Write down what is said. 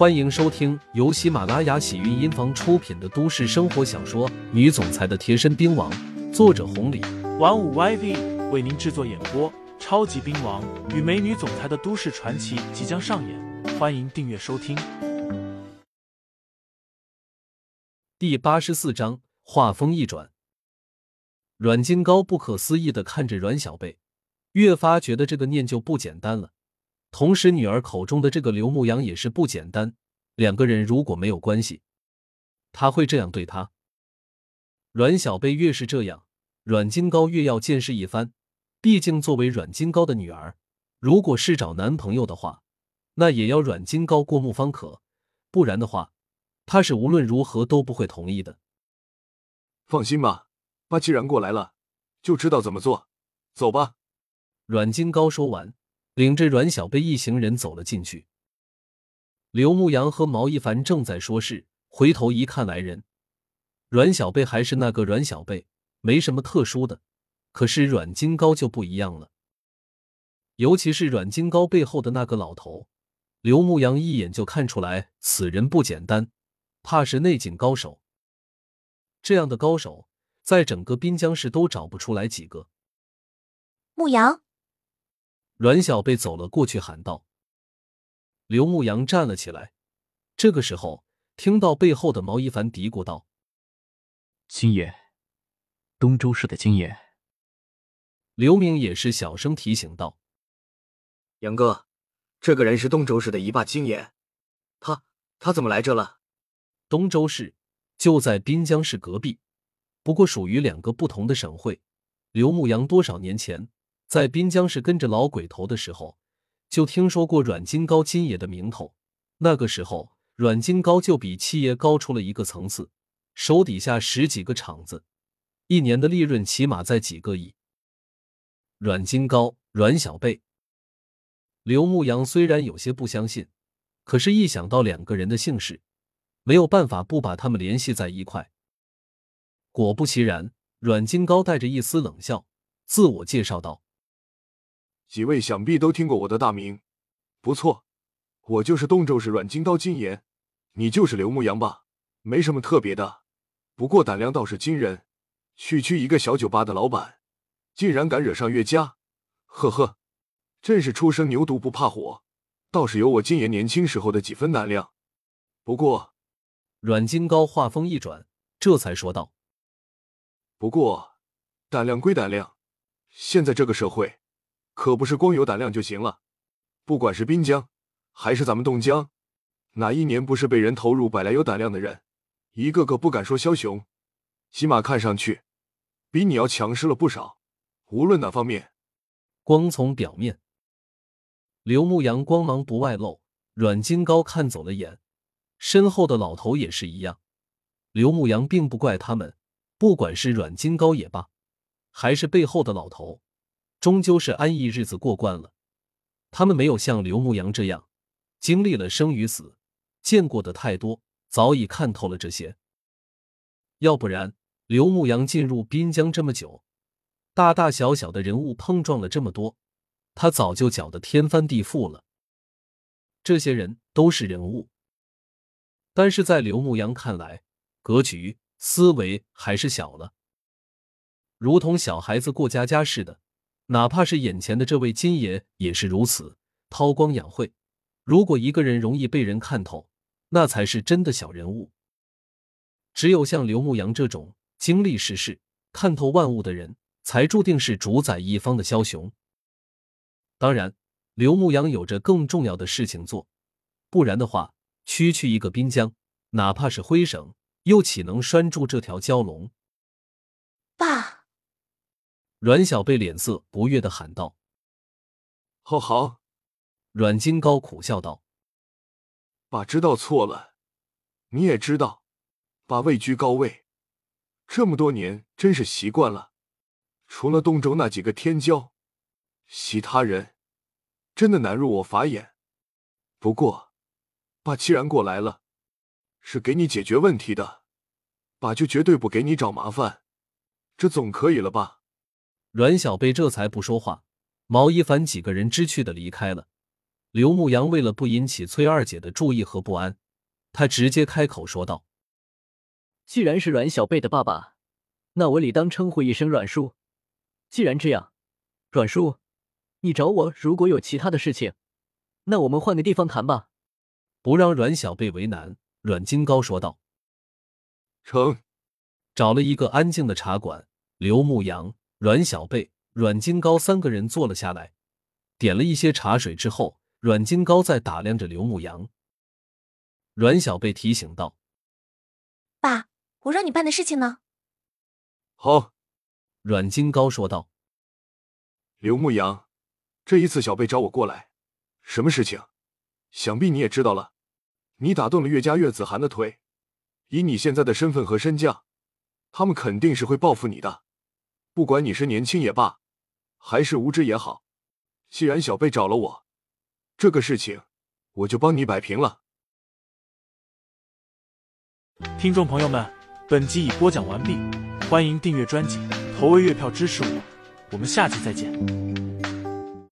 欢迎收听由喜马拉雅喜韵音房出品的都市生活小说《女总裁的贴身兵王》，作者红礼，玩五 YV 为您制作演播。超级兵王与美女总裁的都市传奇即将上演，欢迎订阅收听。第八十四章，话锋一转，阮金高不可思议的看着阮小贝，越发觉得这个念旧不简单了。同时，女儿口中的这个刘牧阳也是不简单。两个人如果没有关系，他会这样对他。阮小贝越是这样，阮金高越要见识一番。毕竟作为阮金高的女儿，如果是找男朋友的话，那也要阮金高过目方可，不然的话，他是无论如何都不会同意的。放心吧，爸既然过来了，就知道怎么做。走吧。阮金高说完。领着阮小贝一行人走了进去。刘牧阳和毛一凡正在说事，回头一看来人，阮小贝还是那个阮小贝，没什么特殊的。可是阮金高就不一样了，尤其是阮金高背后的那个老头，刘牧阳一眼就看出来，此人不简单，怕是内景高手。这样的高手，在整个滨江市都找不出来几个。牧阳。阮小贝走了过去，喊道：“刘牧阳站了起来。”这个时候，听到背后的毛一凡嘀咕道：“金爷，东周市的金爷。”刘明也是小声提醒道：“杨哥，这个人是东周市的一霸金爷，他他怎么来这了？”东周市就在滨江市隔壁，不过属于两个不同的省会。刘牧阳多少年前？在滨江市跟着老鬼头的时候，就听说过阮金高金爷的名头。那个时候，阮金高就比七爷高出了一个层次，手底下十几个厂子，一年的利润起码在几个亿。阮金高、阮小贝、刘牧阳虽然有些不相信，可是，一想到两个人的姓氏，没有办法不把他们联系在一块。果不其然，阮金高带着一丝冷笑，自我介绍道。几位想必都听过我的大名，不错，我就是东周市阮金刀金岩，你就是刘牧阳吧？没什么特别的，不过胆量倒是惊人，区区一个小酒吧的老板，竟然敢惹上岳家，呵呵，真是初生牛犊不怕虎，倒是有我金岩年轻时候的几分胆量。不过，阮金高话锋一转，这才说道：“不过，胆量归胆量，现在这个社会。”可不是光有胆量就行了，不管是滨江还是咱们东江，哪一年不是被人投入百来有胆量的人，一个个不敢说枭雄，起码看上去比你要强势了不少。无论哪方面，光从表面，刘牧阳光芒不外露。阮金高看走了眼，身后的老头也是一样。刘牧阳并不怪他们，不管是阮金高也罢，还是背后的老头。终究是安逸日子过惯了，他们没有像刘牧阳这样经历了生与死，见过的太多，早已看透了这些。要不然，刘牧阳进入滨江这么久，大大小小的人物碰撞了这么多，他早就搅得天翻地覆了。这些人都是人物，但是在刘牧阳看来，格局、思维还是小了，如同小孩子过家家似的。哪怕是眼前的这位金爷也是如此，韬光养晦。如果一个人容易被人看透，那才是真的小人物。只有像刘牧阳这种经历世事、看透万物的人，才注定是主宰一方的枭雄。当然，刘牧阳有着更重要的事情做，不然的话，区区一个滨江，哪怕是徽省，又岂能拴住这条蛟龙？爸。阮小贝脸色不悦的喊道：“好好。”阮金高苦笑道：“爸知道错了，你也知道，爸位居高位，这么多年真是习惯了。除了东周那几个天骄，其他人真的难入我法眼。不过，爸既然过来了，是给你解决问题的，爸就绝对不给你找麻烦，这总可以了吧？”阮小贝这才不说话，毛一凡几个人知趣的离开了。刘牧阳为了不引起崔二姐的注意和不安，他直接开口说道：“既然是阮小贝的爸爸，那我理当称呼一声阮叔。既然这样，阮叔，你找我如果有其他的事情，那我们换个地方谈吧。”不让阮小贝为难，阮金高说道：“成。”找了一个安静的茶馆，刘牧阳、阮小贝、阮金高三个人坐了下来，点了一些茶水之后。阮金高在打量着刘牧阳，阮小贝提醒道：“爸，我让你办的事情呢？”好，阮金高说道：“刘牧阳，这一次小贝找我过来，什么事情？想必你也知道了。你打断了岳家岳子涵的腿，以你现在的身份和身价，他们肯定是会报复你的。不管你是年轻也罢，还是无知也好，既然小贝找了我。”这个事情，我就帮你摆平了。听众朋友们，本集已播讲完毕，欢迎订阅专辑，投喂月票支持我，我们下集再见。